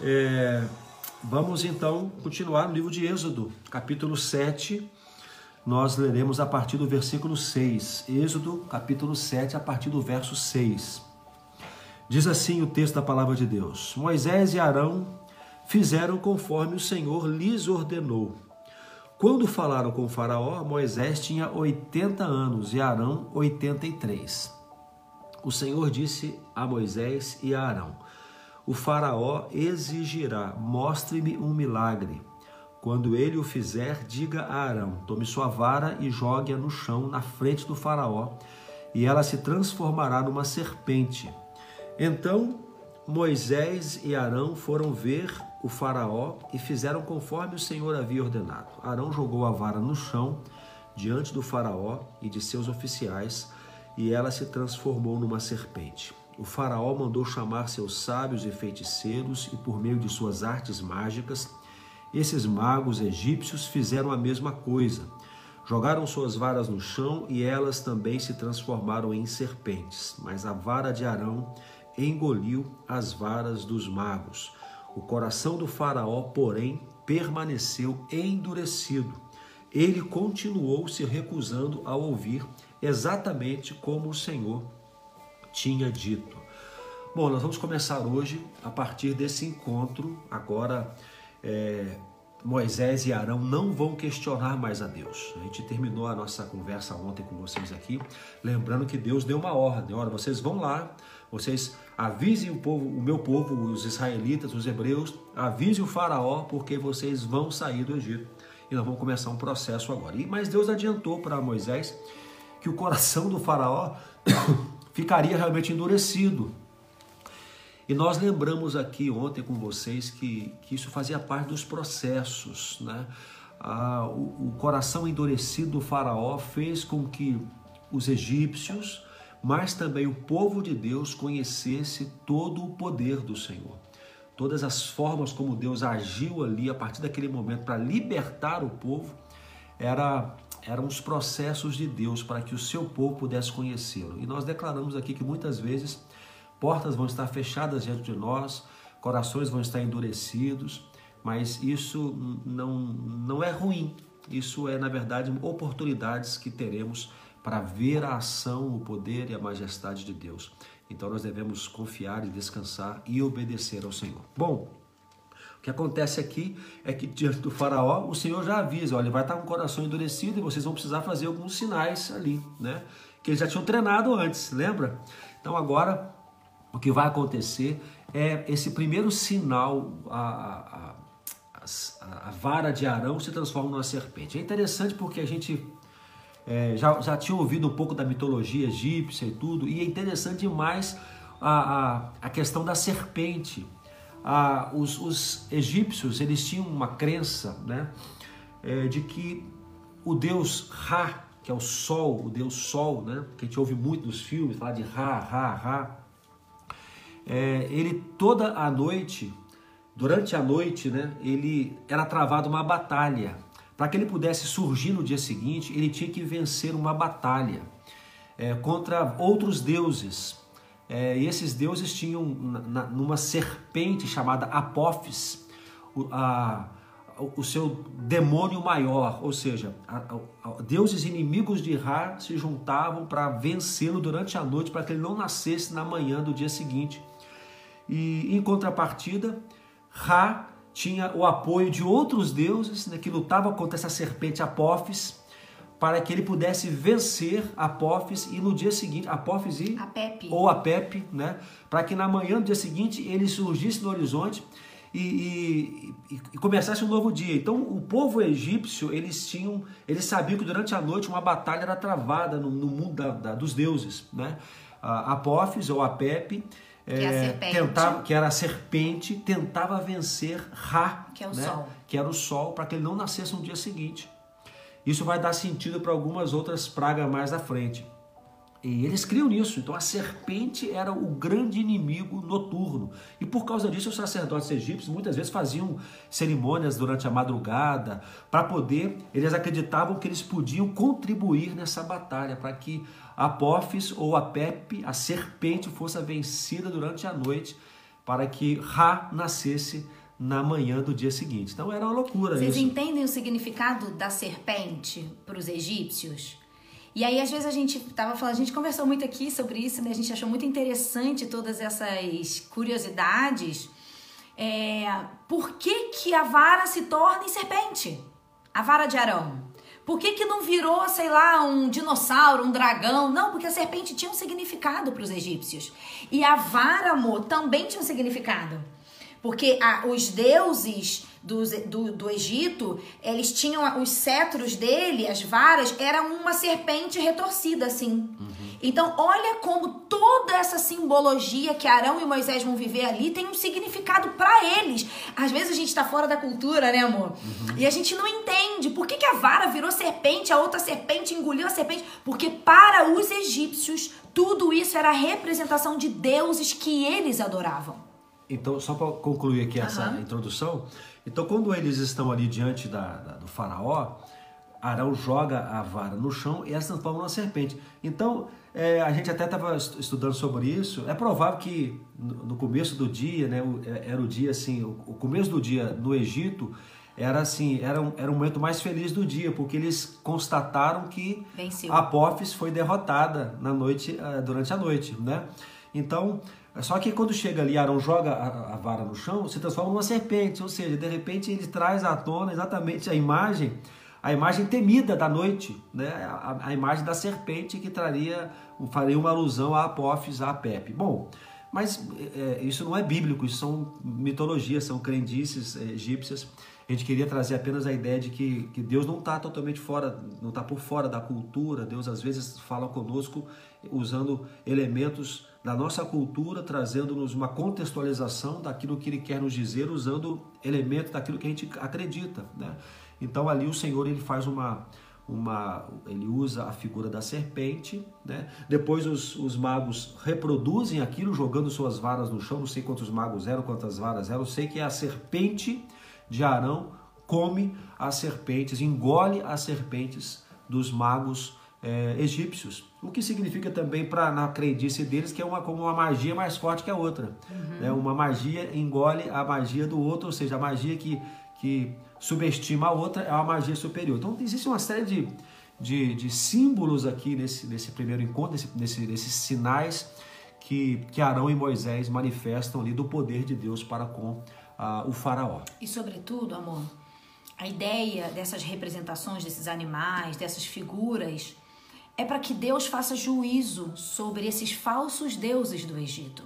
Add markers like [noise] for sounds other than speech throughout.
É, vamos então continuar no livro de Êxodo, capítulo 7. Nós leremos a partir do versículo 6. Êxodo, capítulo 7, a partir do verso 6. Diz assim o texto da palavra de Deus: Moisés e Arão fizeram conforme o Senhor lhes ordenou. Quando falaram com Faraó, Moisés tinha 80 anos e Arão 83. O Senhor disse a Moisés e a Arão: O Faraó exigirá: mostre-me um milagre. Quando ele o fizer, diga a Arão: tome sua vara e jogue-a no chão na frente do Faraó, e ela se transformará numa serpente. Então Moisés e Arão foram ver o Faraó e fizeram conforme o Senhor havia ordenado. Arão jogou a vara no chão diante do Faraó e de seus oficiais, e ela se transformou numa serpente. O Faraó mandou chamar seus sábios e feiticeiros, e por meio de suas artes mágicas, esses magos egípcios fizeram a mesma coisa. Jogaram suas varas no chão e elas também se transformaram em serpentes. Mas a vara de Arão engoliu as varas dos magos. O coração do Faraó, porém, permaneceu endurecido. Ele continuou se recusando a ouvir exatamente como o Senhor tinha dito. Bom, nós vamos começar hoje a partir desse encontro. Agora, é, Moisés e Arão não vão questionar mais a Deus. A gente terminou a nossa conversa ontem com vocês aqui, lembrando que Deus deu uma ordem: olha, vocês vão lá, vocês avisem o povo, o meu povo, os israelitas, os hebreus, avisem o faraó, porque vocês vão sair do Egito. E nós vamos começar um processo agora. E, mas Deus adiantou para Moisés que o coração do faraó ficaria realmente endurecido. E nós lembramos aqui ontem com vocês que, que isso fazia parte dos processos. Né? Ah, o, o coração endurecido do faraó fez com que os egípcios, mas também o povo de Deus conhecesse todo o poder do Senhor. Todas as formas como Deus agiu ali a partir daquele momento para libertar o povo era eram os processos de Deus para que o seu povo pudesse conhecê-lo. E nós declaramos aqui que muitas vezes portas vão estar fechadas diante de nós, corações vão estar endurecidos, mas isso não, não é ruim. Isso é, na verdade, oportunidades que teremos para ver a ação, o poder e a majestade de Deus. Então nós devemos confiar e descansar e obedecer ao Senhor. Bom, que acontece aqui é que diante do faraó, o Senhor já avisa, olha, vai estar com o coração endurecido e vocês vão precisar fazer alguns sinais ali, né? Que eles já tinham treinado antes, lembra? Então agora o que vai acontecer é esse primeiro sinal, a, a, a, a vara de Arão se transforma numa serpente. É interessante porque a gente é, já, já tinha ouvido um pouco da mitologia egípcia e tudo, e é interessante demais a, a, a questão da serpente ah, os, os, egípcios eles tinham uma crença né, é, de que o deus Ra, que é o sol, o deus sol, né, que a gente ouve muito nos filmes, falar de Ra, Ra, Ra, é, ele toda a noite, durante a noite, né, ele era travado uma batalha. Para que ele pudesse surgir no dia seguinte, ele tinha que vencer uma batalha é, contra outros deuses. É, e esses deuses tinham na, numa serpente chamada Apophis o, a, o seu demônio maior, ou seja, a, a, deuses inimigos de Ra se juntavam para vencê-lo durante a noite para que ele não nascesse na manhã do dia seguinte. E em contrapartida, Ra tinha o apoio de outros deuses né, que lutavam contra essa serpente Apophis para que ele pudesse vencer Apófis e no dia seguinte, Apófis e a Pepe. ou a Pepe, né? Para que na manhã do dia seguinte ele surgisse no horizonte e, e, e, começasse um novo dia. Então o povo egípcio eles tinham, eles sabiam que durante a noite uma batalha era travada no, no mundo da, da, dos deuses, né? Apófis ou a Pepe que, é, tentava, que era a serpente, tentava vencer Ra, que é o né? que era o sol, para que ele não nascesse no dia seguinte. Isso vai dar sentido para algumas outras pragas mais à frente. E eles criam nisso. Então a serpente era o grande inimigo noturno. E por causa disso, os sacerdotes egípcios muitas vezes faziam cerimônias durante a madrugada para poder. Eles acreditavam que eles podiam contribuir nessa batalha para que a Apófis ou a Pepe, a serpente, fosse vencida durante a noite para que Ra nascesse na manhã do dia seguinte. Então era uma loucura Vocês isso. entendem o significado da serpente para os egípcios? E aí, às vezes, a gente tava falando, a gente conversou muito aqui sobre isso, né? A gente achou muito interessante todas essas curiosidades. É, por que, que a vara se torna em serpente? A vara de Arão. Por que, que não virou, sei lá, um dinossauro, um dragão? Não, porque a serpente tinha um significado para os egípcios. E a vara, amor, também tinha um significado. Porque a, os deuses do, do, do Egito, eles tinham os cetros dele, as varas, eram uma serpente retorcida, assim. Então, olha como toda essa simbologia que Arão e Moisés vão viver ali tem um significado para eles. Às vezes a gente tá fora da cultura, né, amor? E a gente não entende. Por que, que a vara virou serpente, a outra serpente engoliu a serpente? Porque para os egípcios, tudo isso era representação de deuses que eles adoravam. Então, só para concluir aqui essa Aham. introdução, então quando eles estão ali diante da, da- do faraó, Arão joga a vara no chão e ela se transforma numa serpente. Então, é, a gente até estava estudando sobre isso. É provável que no, começo do dia, né, é- era o dia assim, o começo do dia no Egito era assim, era um, era um momento mais feliz do dia, porque eles constataram que Venceu. a Apófis foi derrotada na noite, eh, durante a noite, né? Então, só que quando chega ali, Arão joga a, a vara no chão, se transforma numa serpente, ou seja, de repente ele traz à tona exatamente a imagem, a imagem temida da noite, né? A, a imagem da serpente que traria, faria uma alusão a Apófis, a Pepe. Bom, mas eh, isso não é bíblico, isso são mitologias, são crendices egípcias. A gente queria trazer apenas a ideia de que, que Deus não está totalmente fora, não está por fora da cultura. Deus às vezes fala conosco usando elementos da nossa cultura, trazendo-nos uma contextualização daquilo que Ele quer nos dizer, usando elementos daquilo que a gente acredita. Né? Então ali o Senhor ele faz uma, uma ele usa a figura da serpente, né? Depois os, os magos reproduzem aquilo jogando suas varas no chão. Não sei quantos magos eram, quantas varas eram. Eu sei que a serpente de Arão come as serpentes, engole as serpentes dos magos eh, egípcios. O que significa também para na crendice deles que é uma como uma magia mais forte que a outra. Né? Uma magia engole a magia do outro, ou seja, a magia que que subestima a outra é uma magia superior. Então existe uma série de, de, de símbolos aqui nesse, nesse primeiro encontro, nesse, nesse, nesses sinais que, que Arão e Moisés manifestam ali do poder de Deus para com ah, o faraó. E sobretudo, amor, a ideia dessas representações desses animais, dessas figuras, é para que Deus faça juízo sobre esses falsos deuses do Egito.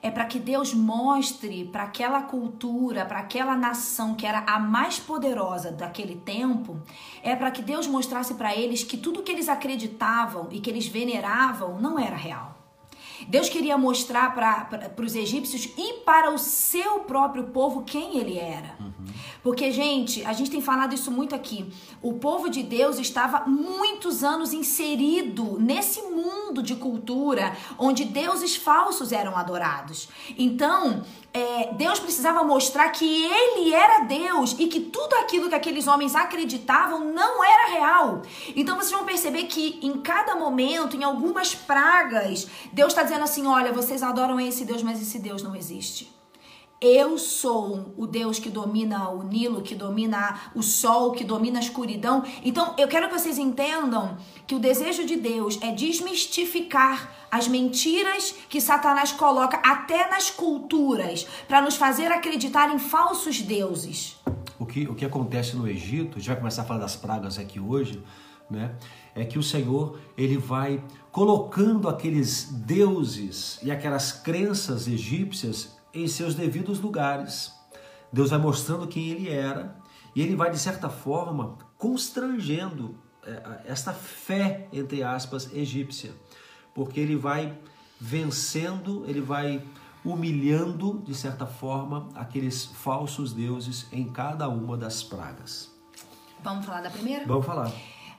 É para que Deus mostre para aquela cultura, para aquela nação que era a mais poderosa daquele tempo, é para que Deus mostrasse para eles que tudo que eles acreditavam e que eles veneravam não era real. Deus queria mostrar para os egípcios e para o seu próprio povo quem ele era. Porque, gente, a gente tem falado isso muito aqui. O povo de Deus estava muitos anos inserido nesse mundo de cultura onde deuses falsos eram adorados. Então, é, Deus precisava mostrar que ele era Deus e que tudo aquilo que aqueles homens acreditavam não era real. Então vocês vão perceber que em cada momento, em algumas pragas, Deus está dizendo assim: olha, vocês adoram esse Deus, mas esse Deus não existe. Eu sou o Deus que domina o Nilo, que domina o sol, que domina a escuridão. Então, eu quero que vocês entendam que o desejo de Deus é desmistificar as mentiras que Satanás coloca até nas culturas para nos fazer acreditar em falsos deuses. O que, o que acontece no Egito, a gente vai começar a falar das pragas aqui hoje, né? É que o Senhor ele vai colocando aqueles deuses e aquelas crenças egípcias em seus devidos lugares. Deus vai mostrando quem ele era e ele vai de certa forma constrangendo é, esta fé entre aspas egípcia, porque ele vai vencendo, ele vai humilhando de certa forma aqueles falsos deuses em cada uma das pragas. Vamos falar da primeira? Vamos falar.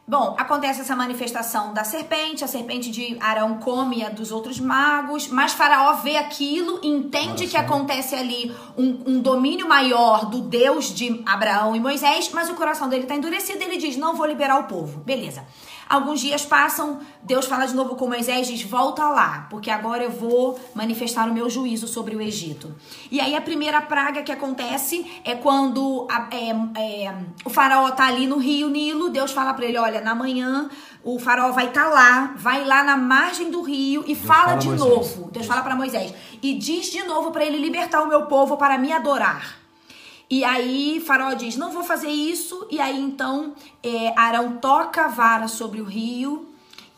Bom, acontece essa manifestação da serpente, a serpente de Arão come a dos outros magos, mas Faraó vê aquilo, entende Olha que acontece ali um, um domínio maior do Deus de Abraão e Moisés, mas o coração dele está endurecido e ele diz: Não vou liberar o povo. Beleza. Alguns dias passam, Deus fala de novo com Moisés, diz: volta lá, porque agora eu vou manifestar o meu juízo sobre o Egito. E aí a primeira praga que acontece é quando a, é, é, o faraó tá ali no rio Nilo, Deus fala para ele: olha, na manhã o faraó vai estar tá lá, vai lá na margem do rio e fala, fala, de Moisés. novo. Deus fala para Moisés e diz de novo para ele libertar o meu povo para me adorar. E aí Faraó diz: Não vou fazer isso. E aí então é, Arão toca a vara sobre o rio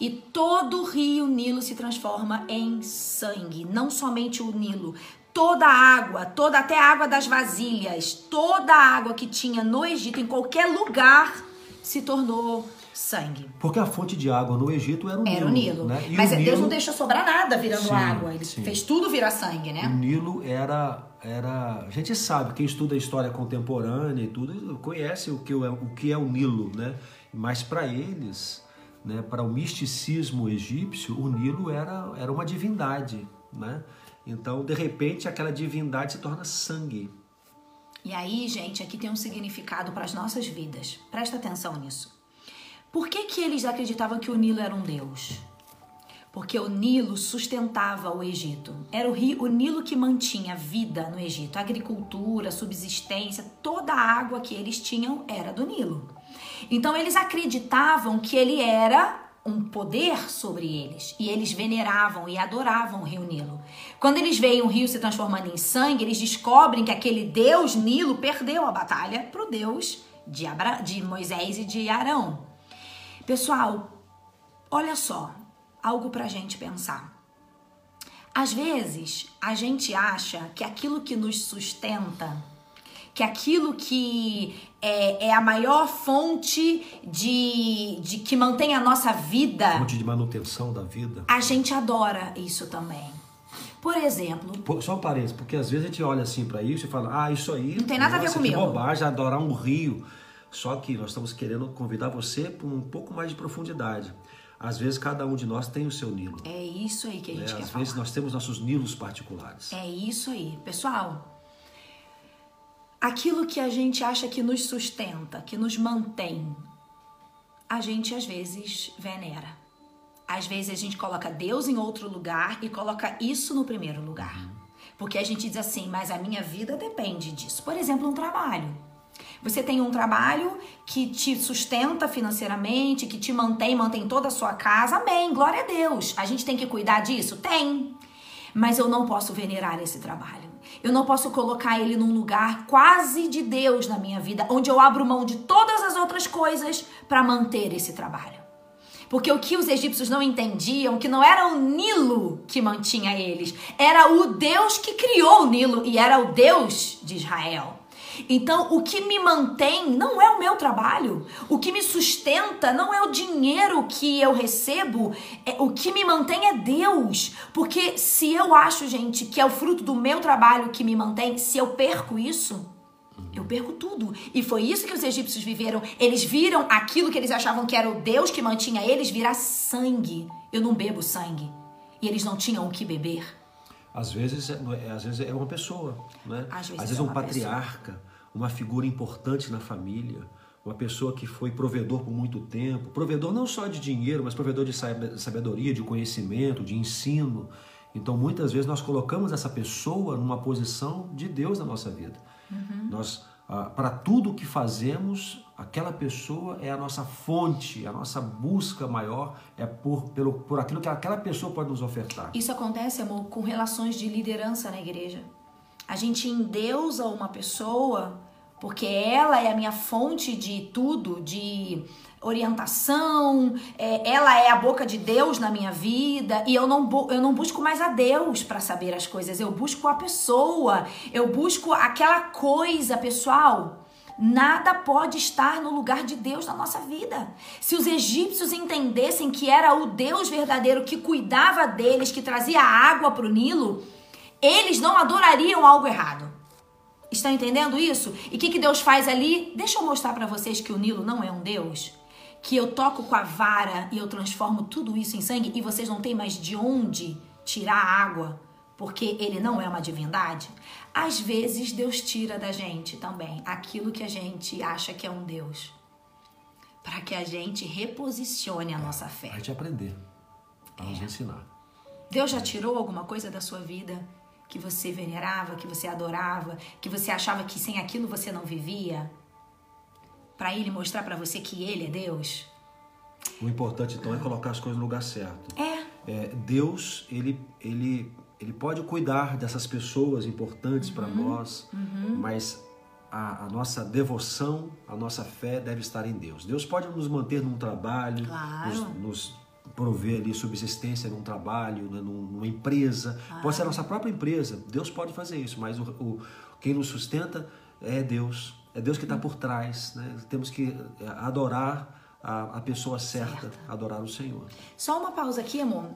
e todo o rio Nilo se transforma em sangue. Não somente o Nilo, toda a água, toda até a água das vasilhas, toda a água que tinha no Egito, em qualquer lugar, se tornou sangue. Porque a fonte de água no Egito era o Nilo. Era o Nilo. Né? Mas o Deus Nilo... não deixou sobrar nada virando sim, água. Ele sim. fez tudo virar sangue, né? O Nilo era era. A gente sabe, quem estuda história contemporânea e tudo, conhece o que é o, que é o Nilo, né? Mas para eles, né, para o misticismo egípcio, o Nilo era, era uma divindade, né? Então, de repente, aquela divindade se torna sangue. E aí, gente, aqui tem um significado para as nossas vidas. Presta atenção nisso. Por que, que eles acreditavam que o Nilo era um deus? Porque o Nilo sustentava o Egito. Era o, rio, o Nilo que mantinha vida no Egito, agricultura, subsistência, toda a água que eles tinham era do Nilo. Então eles acreditavam que ele era um poder sobre eles e eles veneravam e adoravam o rio Nilo. Quando eles veem o rio se transformando em sangue, eles descobrem que aquele deus Nilo perdeu a batalha para o deus de, Abra de Moisés e de Arão. Pessoal, olha só, algo para a gente pensar. Às vezes, a gente acha que aquilo que nos sustenta, que aquilo que é, é, a maior fonte de, de que mantém a nossa vida. Fonte de manutenção da vida. A gente adora isso também. Por exemplo. Só um parênteses, porque às vezes a gente olha assim para isso e fala, ah, isso aí. Não tem nada nossa, a ver comigo. Que bobagem, adorar um rio. Só que nós estamos querendo convidar você para um pouco mais de profundidade. Às vezes cada um de nós tem o seu Nilo. É isso aí que a gente é, quer Às falar. vezes nós temos nossos Nilos particulares. É isso aí. Pessoal, aquilo que a gente acha que nos sustenta, que nos mantém, a gente às vezes venera. Às vezes a gente coloca Deus em outro lugar e coloca isso no primeiro lugar. Uhum. Porque a gente diz assim, mas a minha vida depende disso. Por exemplo, um trabalho. Você tem um trabalho que te sustenta financeiramente, que te mantém, mantém toda a sua casa. Amém, glória a Deus. A gente tem que cuidar disso? Tem. Mas eu não posso venerar esse trabalho. Eu não posso colocar ele num lugar quase de Deus na minha vida, onde eu abro mão de todas as outras coisas para manter esse trabalho. Porque o que os egípcios não entendiam, que não era o Nilo que mantinha eles, era o Deus que criou o Nilo e era o Deus de Israel. Então, o que me mantém não é o meu trabalho, o que me sustenta não é o dinheiro que eu recebo, é, o que me mantém é Deus. Porque se eu acho, gente, que é o fruto do meu trabalho que me mantém, se eu perco isso, eu perco tudo. E foi isso que os egípcios viveram. Eles viram aquilo que eles achavam que era o Deus que mantinha eles virar sangue. Eu não bebo sangue. E eles não tinham o que beber. Às vezes, é, é, às vezes é uma pessoa, né? Às vezes, às vezes é um patriarca, pessoa. Uma figura importante na família, uma pessoa que foi provedor por muito tempo, provedor não só de dinheiro, mas provedor de sabedoria, de conhecimento, de ensino. Então, muitas vezes nós colocamos essa pessoa numa posição de Deus na nossa vida. Uhum. Nós, ah, para tudo o que fazemos, aquela pessoa é a nossa fonte, a nossa busca maior é por, pelo, por aquilo que aquela pessoa pode nos ofertar. Isso acontece, amor, com relações de liderança na igreja. A gente endeusa uma pessoa porque ela é a minha fonte de tudo, de orientação, é, ela é a boca de Deus na minha vida e eu não, eu não busco mais a Deus para saber as coisas, eu busco a pessoa, eu busco aquela coisa pessoal. Nada pode estar no lugar de Deus na nossa vida. Se os egípcios entendessem que era o Deus verdadeiro que cuidava deles, que trazia água para o Nilo, eles não adorariam algo errado. Estão entendendo isso? E o que, que Deus faz ali? Deixa eu mostrar para vocês que o Nilo não é um Deus. Que eu toco com a vara e eu transformo tudo isso em sangue e vocês não têm mais de onde tirar a água porque ele não é uma divindade, às vezes Deus tira da gente também aquilo que a gente acha que é um Deus. para que a gente reposicione a nossa fé. A gente aprender, para nos ensinar. Deus já tirou alguma coisa da sua vida que você venerava, que você adorava, que você achava que sem aquilo você não vivia? Para ele mostrar para você que ele é Deus? O importante então é colocar as coisas no lugar certo. É. É, Deus, ele, ele, ele pode cuidar dessas pessoas importantes para nós, mas a, a nossa devoção, a nossa fé deve estar em Deus. Deus pode nos manter num trabalho, Claro. nos, nos prover ali subsistência num trabalho, né, num- numa empresa. Pode ser a nossa própria empresa. Deus pode fazer isso, mas o, o- quem nos sustenta é Deus. É Deus que está por trás. Né? Temos que é, adorar a, a pessoa certa, adorar o Senhor. Só uma pausa aqui, amor.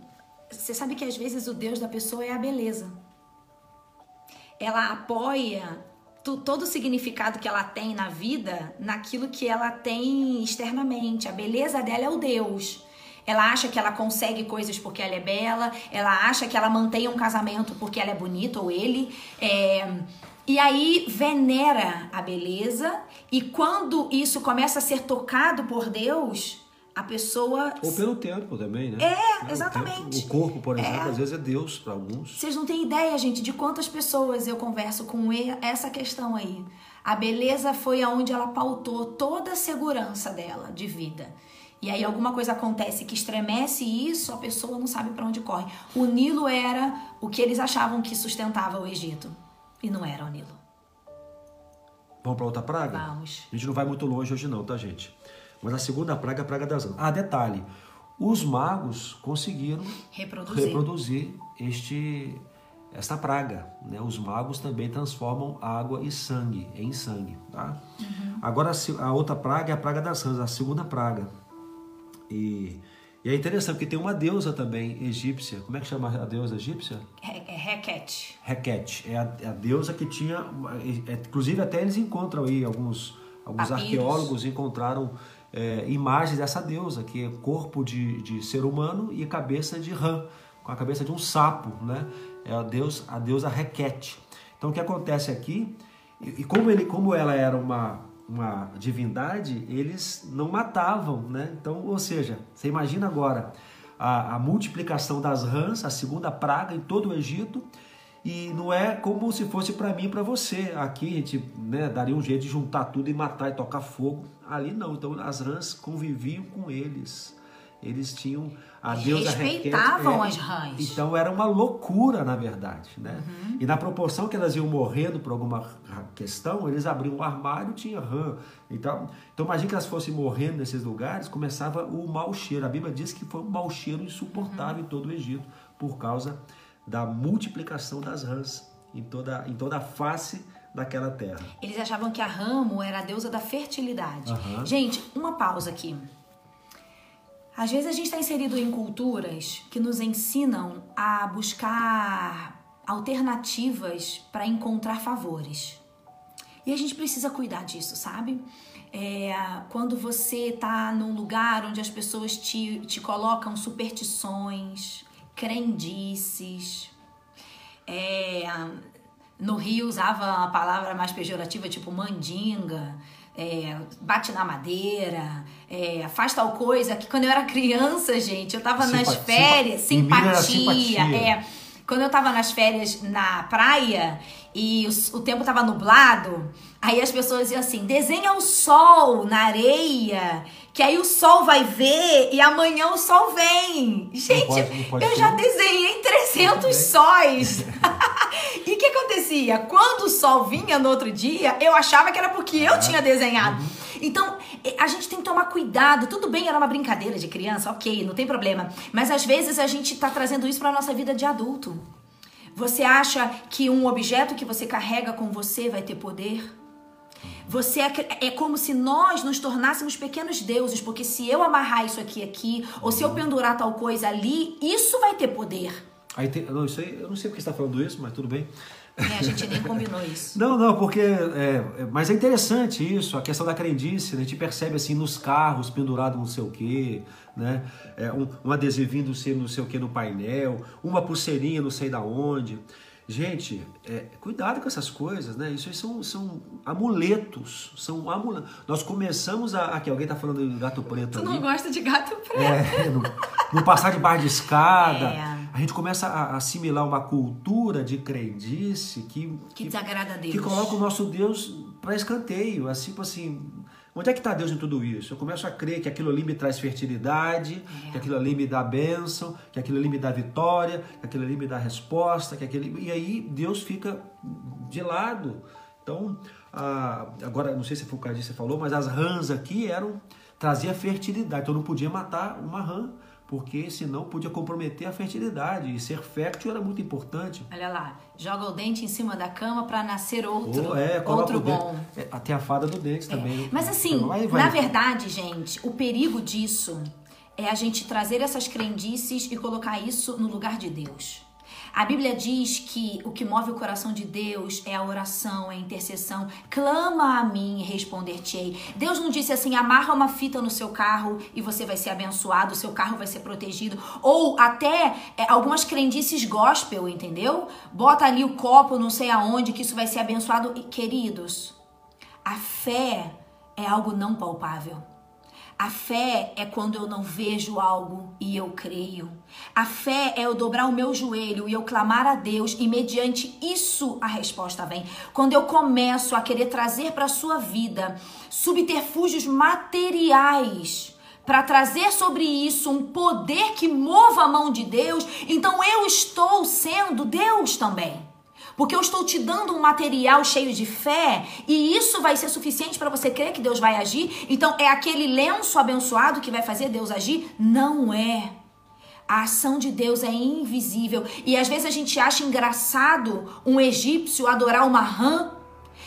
Você sabe que às vezes o Deus da pessoa é a beleza. Ela apoia todo o significado que ela tem na vida naquilo que ela tem externamente. A beleza dela é o Deus. Ela acha que ela consegue coisas porque ela é bela, ela acha que ela mantém um casamento porque ela é bonita ou ele. É, E aí venera a beleza, e quando isso começa a ser tocado por Deus, a pessoa Ou pelo tempo também, né? É, o exatamente. tempo- O, corpo, por exemplo, É. às vezes é Deus para alguns. Vocês não têm ideia, gente, de quantas pessoas eu converso com essa questão aí. A beleza foi aonde ela pautou toda a segurança dela de vida. E aí alguma coisa acontece que estremece isso, a pessoa não sabe para onde corre. O Nilo era o que eles achavam que sustentava o Egito. E não era o Nilo. Vamos para outra praga? Vamos. A gente não vai muito longe hoje não, tá, gente? Mas a segunda praga é a praga das. Ah, detalhe. Os magos conseguiram Reproduzir. reproduzir este esta praga, né? Os magos também transformam água e sangue em sangue, tá? Uhum. Agora a outra praga é a praga das rãs, a segunda praga. E, e é interessante porque tem uma deusa também egípcia. Como é que chama a deusa egípcia? É, é requete. Requete, é a, é a deusa que tinha, é, inclusive até eles encontram aí alguns, alguns Papiros. arqueólogos encontraram é, imagens dessa deusa que é corpo de, de ser humano e cabeça de rã, com a cabeça de um sapo, né? É a deus, a deusa Requete. Então o que acontece aqui e, e como ele, como ela era uma uma divindade, eles não matavam, né? Então, ou seja, você imagina agora a, a multiplicação das rãs, a segunda praga em todo o Egito, e não é como se fosse para mim e para você. Aqui a gente né, daria um jeito de juntar tudo e matar e tocar fogo. Ali não. Então as rãs conviviam com eles. Eles tinham a deusa respeitavam Requete, as rãs. Então era uma loucura, na verdade. Né? Uhum. E na proporção que elas iam morrendo por alguma questão, eles abriam um armário tinha rã. Então, então imagina que elas fossem morrendo nesses lugares, começava o mau cheiro. A Bíblia diz que foi um mau cheiro insuportável em todo o Egito, por causa da multiplicação das rãs em toda, em toda a face daquela terra. Eles achavam que a Ramo era a deusa da fertilidade. Aham. Gente, uma pausa aqui. Às vezes a gente está inserido em culturas que nos ensinam a buscar alternativas para encontrar favores. E a gente precisa cuidar disso, sabe? É, quando você tá num lugar onde as pessoas te, te colocam superstições, crendices, é, no Rio usava a palavra mais pejorativa, tipo mandinga, é, bate na madeira, é, faz tal coisa. Que quando eu era criança, gente, eu tava nas Simpa- férias, Minas era simpatia, simpatia. é. Quando eu tava nas férias na praia e o, o tempo tava nublado, aí as pessoas iam assim: desenha o sol na areia, que aí o sol vai ver e amanhã o sol vem. Gente, pode- não pode eu ser. já desenhei 300 sóis. [laughs] [laughs] e o que acontecia? Quando o sol vinha no outro dia, eu achava que era porque eu tinha desenhado. Então, eh, a gente tem que tomar cuidado. Tudo bem, era uma brincadeira de criança, ok, não tem problema. Mas às vezes a gente tá trazendo isso pra nossa vida de adulto. Você acha que um objeto que você carrega com você vai ter poder? Você é, é como se nós nos tornássemos pequenos deuses, porque se eu amarrar isso aqui aqui, ou se eu pendurar tal coisa ali, isso vai ter poder. Aí tem, não, isso aí, eu não sei porque você está falando isso, mas tudo bem. É, a gente nem combinou isso. Não, não, porque. É, é- mas é interessante isso, a questão da crendice, né? a gente percebe assim nos carros pendurado não sei o quê, né? É, um, um adesivinho do sei- não sei o quê no painel, uma pulseirinha não sei da onde. Gente, é, cuidado com essas coisas, né? Isso aí são, são amuletos. São amuletos. Nós começamos a. Aqui, alguém tá falando de gato preto Tu ali. não gosta de gato preto. É, no, no passar de barra de escada. É. A gente começa a assimilar uma cultura de crendice que, Que desagrada a Deus. que coloca o nosso Deus para escanteio. Assim, tipo assim, onde é que está Deus em tudo isso? Eu começo a crer que aquilo ali me traz fertilidade, É. que aquilo ali me dá bênção, que aquilo ali me dá vitória, que aquilo ali me dá resposta, que aquele... e aí Deus fica de lado. Então, a- agora, não sei se foi o que você falou, mas as rãs aqui eram trazia fertilidade. Então não podia matar uma rã, porque senão podia comprometer a fertilidade. E ser fértil era muito importante. Olha lá, joga o dente em cima da cama para nascer outro, Ou, é, outro bom. É, tem a fada do dente também. Mas assim, Aí vai. na verdade, gente, o perigo disso é a gente trazer essas crendices e colocar isso no lugar de Deus. A Bíblia diz que o que move o coração de Deus é a oração, é a intercessão. Clama a mim responder-te-ei. Deus não disse assim: amarra uma fita no seu carro e você vai ser abençoado, o seu carro vai ser protegido. Ou até é, algumas crendices gospel, entendeu? Bota ali o copo, não sei aonde, que isso vai ser abençoado. E, queridos, a fé é algo não palpável. A fé é quando eu não vejo algo e eu creio. A fé é eu dobrar o meu joelho e eu clamar a Deus e mediante isso a resposta vem. Quando eu começo a querer trazer para sua vida subterfúgios materiais para trazer sobre isso um poder que mova a mão de Deus, então eu estou sendo Deus também. Porque eu estou te dando um material cheio de fé e isso vai ser suficiente para você crer que Deus vai agir. Então é aquele lenço abençoado que vai fazer Deus agir? Não é. A ação de Deus é invisível e às vezes a gente acha engraçado um egípcio adorar uma rã.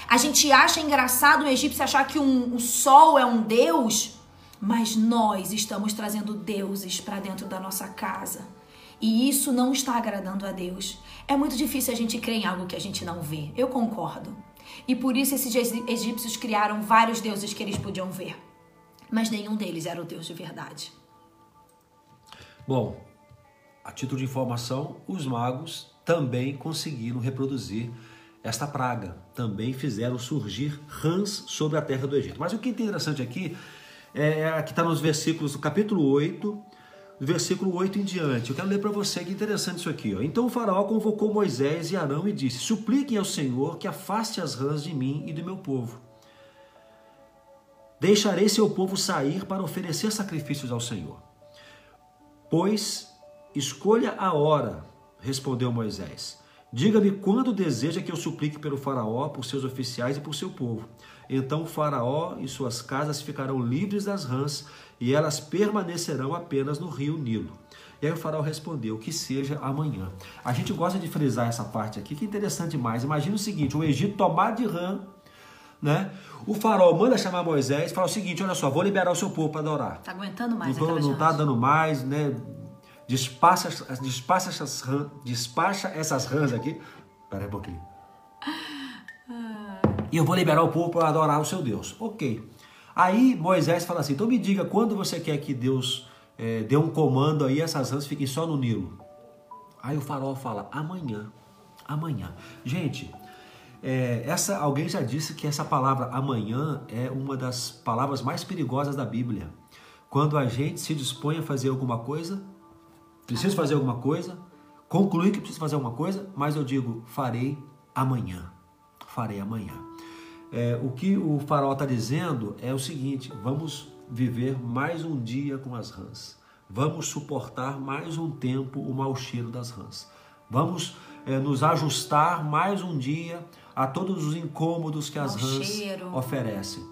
A gente acha engraçado um egípcio achar que um, o sol é um deus, mas nós estamos trazendo deuses para dentro da nossa casa. E isso não está agradando a Deus. É muito difícil a gente crer em algo que a gente não vê. Eu concordo. E por isso esses egípcios criaram vários deuses que eles podiam ver. Mas nenhum deles era o Deus de verdade. Bom, a título de informação, os magos também conseguiram reproduzir esta praga. Também fizeram surgir rãs sobre a terra do Egito. Mas o que é interessante aqui é que está nos versículos do capítulo 8, do versículo 8 em diante. Eu quero ler para você que interessante isso aqui. Ó. Então o faraó convocou Moisés e Arão e disse: Supliquem ao Senhor que afaste as rãs de mim e do meu povo. Deixarei seu povo sair para oferecer sacrifícios ao Senhor. Pois escolha a hora, respondeu Moisés. Diga-me quando deseja que eu suplique pelo Faraó, por seus oficiais e por seu povo. Então o Faraó e suas casas ficarão livres das rãs e elas permanecerão apenas no rio Nilo. E aí o Faraó respondeu: que seja amanhã. A gente gosta de frisar essa parte aqui, que é interessante demais. Imagina o seguinte: o Egito tomado de rã, né? O Faraó manda chamar Moisés e fala o seguinte: olha só, vou liberar o seu povo para adorar. Tá aguentando mais Não, não tá dando mais, né? Despacha, despacha, essas, rãs, despacha essas rãs aqui. Pera aí um pouquinho. E eu vou liberar o povo para adorar o seu Deus. Ok. Aí Moisés fala assim: então me diga quando você quer que Deus é, dê um comando aí, essas rãs fiquem só no Nilo. Aí o faraó fala: amanhã. Amanhã. Gente, é, essa, alguém já disse que essa palavra amanhã é uma das palavras mais perigosas da Bíblia. Quando a gente se dispõe a fazer alguma coisa, preciso fazer alguma coisa, concluir que preciso fazer alguma coisa, mas eu digo, farei amanhã. Farei amanhã. É, o que o faraó está dizendo é o seguinte: vamos viver mais um dia com as rãs. Vamos suportar mais um tempo o mau cheiro das rãs. Vamos é, nos ajustar mais um dia a todos os incômodos que as rãs cheiro. oferecem.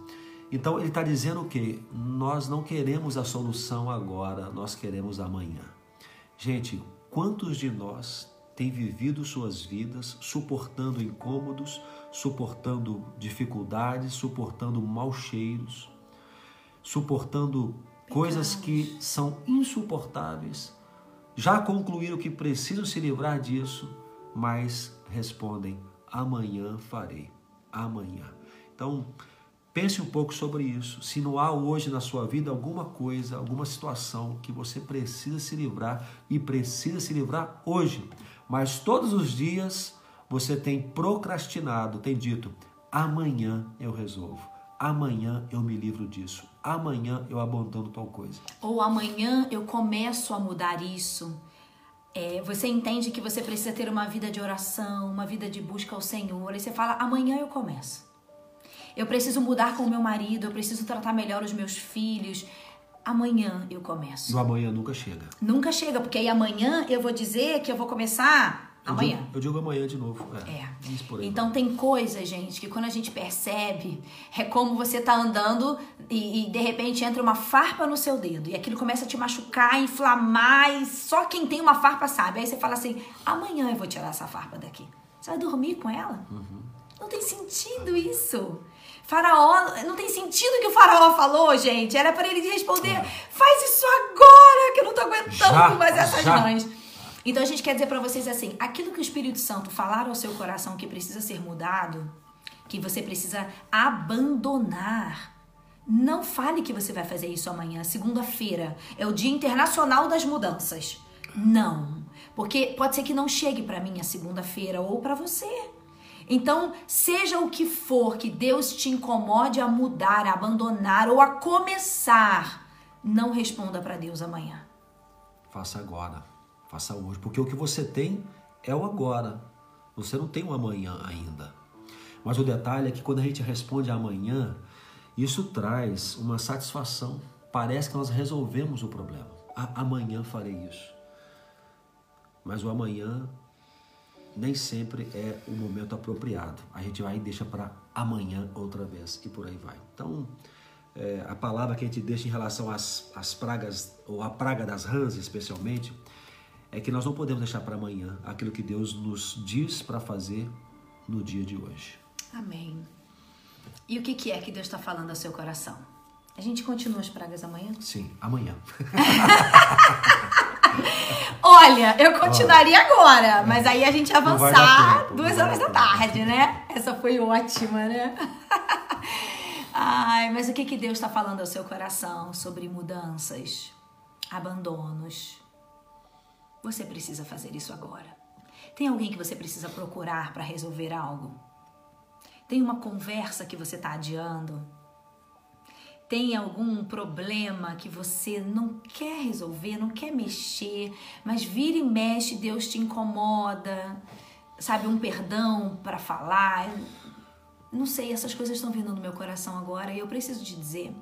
Então ele está dizendo o quê? Nós não queremos a solução agora, nós queremos amanhã. Gente, quantos de nós têm vivido suas vidas suportando incômodos, suportando dificuldades, suportando maus cheiros, suportando coisas que são insuportáveis, já concluíram que precisam se livrar disso, mas respondem: amanhã farei, amanhã. Então, pense um pouco sobre isso. Se não há hoje na sua vida alguma coisa, alguma situação que você precisa se livrar e precisa se livrar hoje, mas todos os dias você tem procrastinado, tem dito: amanhã eu resolvo, amanhã eu me livro disso, amanhã eu abandono tal coisa. Ou amanhã eu começo a mudar isso. É, você entende que você precisa ter uma vida de oração, uma vida de busca ao Senhor, e você fala: amanhã eu começo. Eu preciso mudar com o meu marido, eu preciso tratar melhor os meus filhos. Amanhã eu começo. E o amanhã nunca chega. Nunca chega, porque aí amanhã eu vou dizer que eu vou começar amanhã. digo, eu digo amanhã de novo. É. É. Aí Então tem coisas, gente, que quando a gente percebe, é como você tá andando e, e, de repente entra uma farpa no seu dedo e aquilo começa a te machucar, inflamar e só quem tem uma farpa sabe. Aí você fala assim: amanhã eu vou tirar essa farpa daqui. Você vai dormir com ela? Não tem sentido isso. Faraó, não tem sentido o que o faraó falou, gente. Era para ele responder: faz isso agora, que eu não tô aguentando Já, mais essas já. mães. Então a gente quer dizer pra vocês assim, aquilo que o Espírito Santo falar ao seu coração que precisa ser mudado, que você precisa abandonar. Não fale que você vai fazer isso amanhã, segunda-feira, é o Dia Internacional das Mudanças. Não, porque pode ser que não chegue pra mim a segunda-feira ou pra você. Então, seja o que for que Deus te incomode a mudar, a abandonar ou a começar, não responda pra Deus amanhã. Faça agora, faça hoje, porque o que você tem é o agora. Você não tem o amanhã ainda. Mas o detalhe é que quando a gente responde amanhã, isso traz uma satisfação. Parece que nós resolvemos o problema. A- amanhã farei isso. Mas o amanhã nem sempre é o momento apropriado. A gente vai e deixa para amanhã outra vez e por aí vai. Então, é, a palavra que a gente deixa em relação às, às pragas, ou a praga das rãs especialmente, é que nós não podemos deixar para amanhã aquilo que Deus nos diz para fazer no dia de hoje. Amém. E o que, que é que Deus está falando ao seu coração? A gente continua as pragas amanhã? Sim, amanhã. [laughs] Olha, eu continuaria agora, mas aí a gente ia avançar tempo, duas horas da tarde, né? Essa foi ótima, né? [laughs] Ai, mas o que, que Deus está falando ao seu coração sobre mudanças, abandonos? Você precisa fazer isso agora. Tem alguém que você precisa procurar para resolver algo? Tem uma conversa que você está adiando? Tem algum problema que você não quer resolver, não quer mexer, mas vira e mexe, Deus te incomoda, sabe, um perdão para falar. Não sei, essas coisas estão vindo no meu coração agora e eu preciso te dizer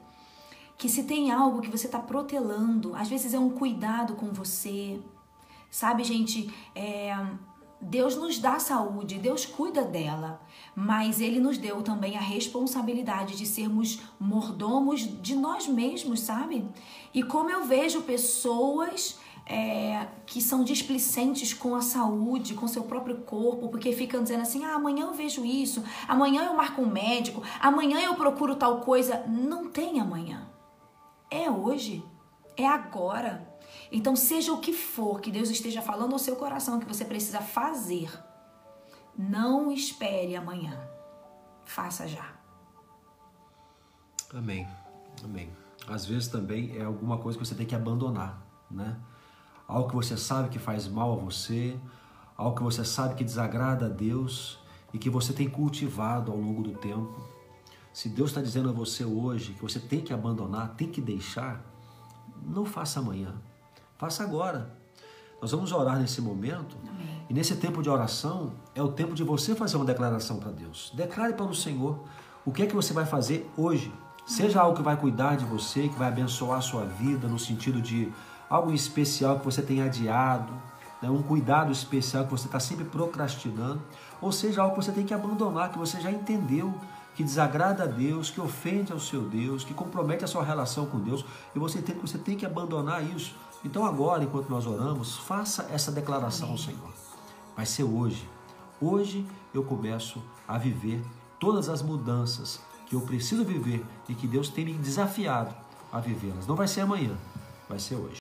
que se tem algo que você está protelando, às vezes é um cuidado com você, sabe, gente, é, Deus nos dá saúde, Deus cuida dela, mas Ele nos deu também a responsabilidade de sermos mordomos de nós mesmos, sabe? E como eu vejo pessoas é, que são displicentes com a saúde, com seu próprio corpo, porque ficam dizendo assim: ah, amanhã eu vejo isso, amanhã eu marco um médico, amanhã eu procuro tal coisa. Não tem amanhã. É hoje, é agora. Então, seja o que for que Deus esteja falando ao seu coração que você precisa fazer, não espere amanhã. Faça já. Amém. Amém. Às vezes também é alguma coisa que você tem que abandonar, né? Algo que você sabe que faz mal a você, algo que você sabe que desagrada a Deus e que você tem cultivado ao longo do tempo. Se Deus está dizendo a você hoje que você tem que abandonar, tem que deixar, não faça amanhã, faça agora. Nós vamos orar nesse momento Amém. e nesse tempo de oração é o tempo de você fazer uma declaração para Deus. Declare para o Senhor o que é que você vai fazer hoje. Seja algo que vai cuidar de você, que vai abençoar a sua vida, no sentido de algo especial que você tem adiado, né? um cuidado especial que você está sempre procrastinando, ou seja, algo que você tem que abandonar, que você já entendeu que desagrada a Deus, que ofende ao seu Deus, que compromete a sua relação com Deus, e você entende que você tem que abandonar isso. Então agora, enquanto nós oramos, faça essa declaração ao Senhor. Vai ser hoje. Hoje eu começo a viver todas as mudanças que eu preciso viver e que Deus tem me desafiado a vivê-las. Não vai ser amanhã, vai ser hoje.